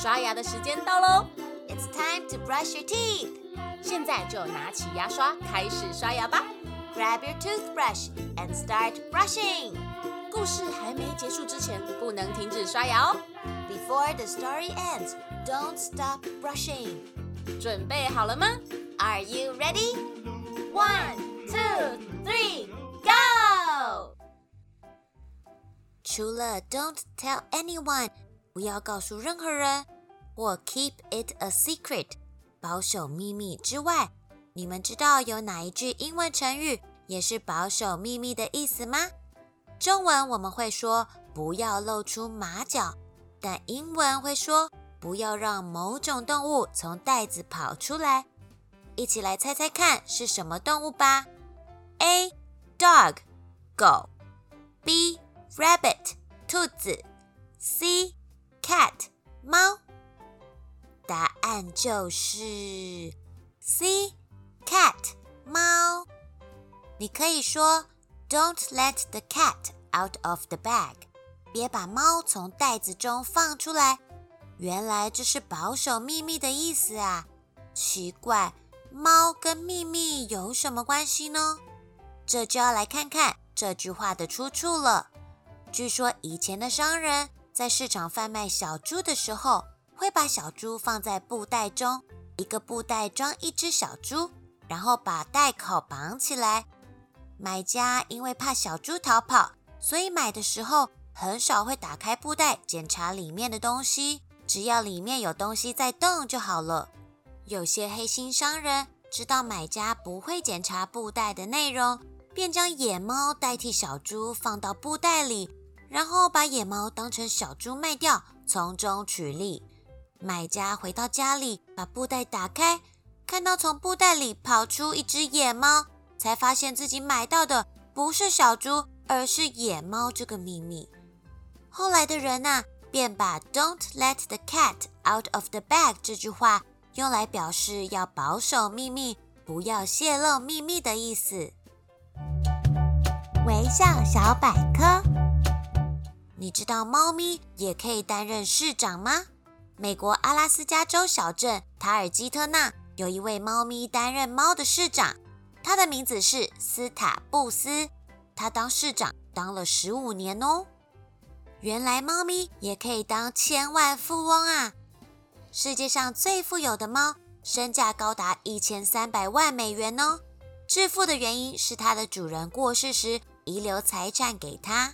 刷牙的时间到喽！It's time to brush your teeth。现在就拿起牙刷开始刷牙吧。Grab your toothbrush and start brushing。故事还没结束之前，不能停止刷牙哦。Before the story ends, don't stop brushing。准备好了吗？Are you ready? One, two, three, go! 除了 Don't tell anyone，不要告诉任何人， 或 Keep it a secret，保守秘密之外，你们知道有哪一句英文成语也是保守秘密的意思吗？中文我们会说不要露出马脚，但英文会说不要让某种动物从袋子跑出来。一起来猜猜看是什么动物吧。A dog 狗，B rabbit 兔子就是 C cat 猫。你可以说 "Don't let the cat out of the bag"，别把猫从袋子中放出来。原来这是保守秘密的意思啊！奇怪，猫跟秘密有什么关系呢？这就要来看看这句话的出处了。据说以前的商人在市场贩卖小猪的时候，会把小猪放在布袋中，一个布袋装一只小猪，然后把袋口绑起来。买家因为怕小猪逃跑，所以买的时候很少会打开布袋检查里面的东西，只要里面有东西在动就好了。有些黑心商人知道买家不会检查布袋的内容。便将野猫代替小猪放到布袋里，然后把野猫当成小猪卖掉，从中取利。买家回到家里，把布袋打开，看到从布袋里跑出一只野猫，才发现自己买到的不是小猪，而是野猫这个秘密。后来的人呐，便把 "Don't let the cat out of the bag" 这句话用来表示要保守秘密，不要泄露秘密的意思。微笑小百科，你知道猫咪也可以担任市长吗？美国阿拉斯加州小镇塔尔基特纳有一位猫咪担任猫的市长，他的名字是斯塔布斯，他当市长当了十五年哦。原来猫咪也可以当千万富翁啊！世界上最富有的猫身价高达一千三百万美元哦。致富的原因是它的主人过世时遗留财产给他。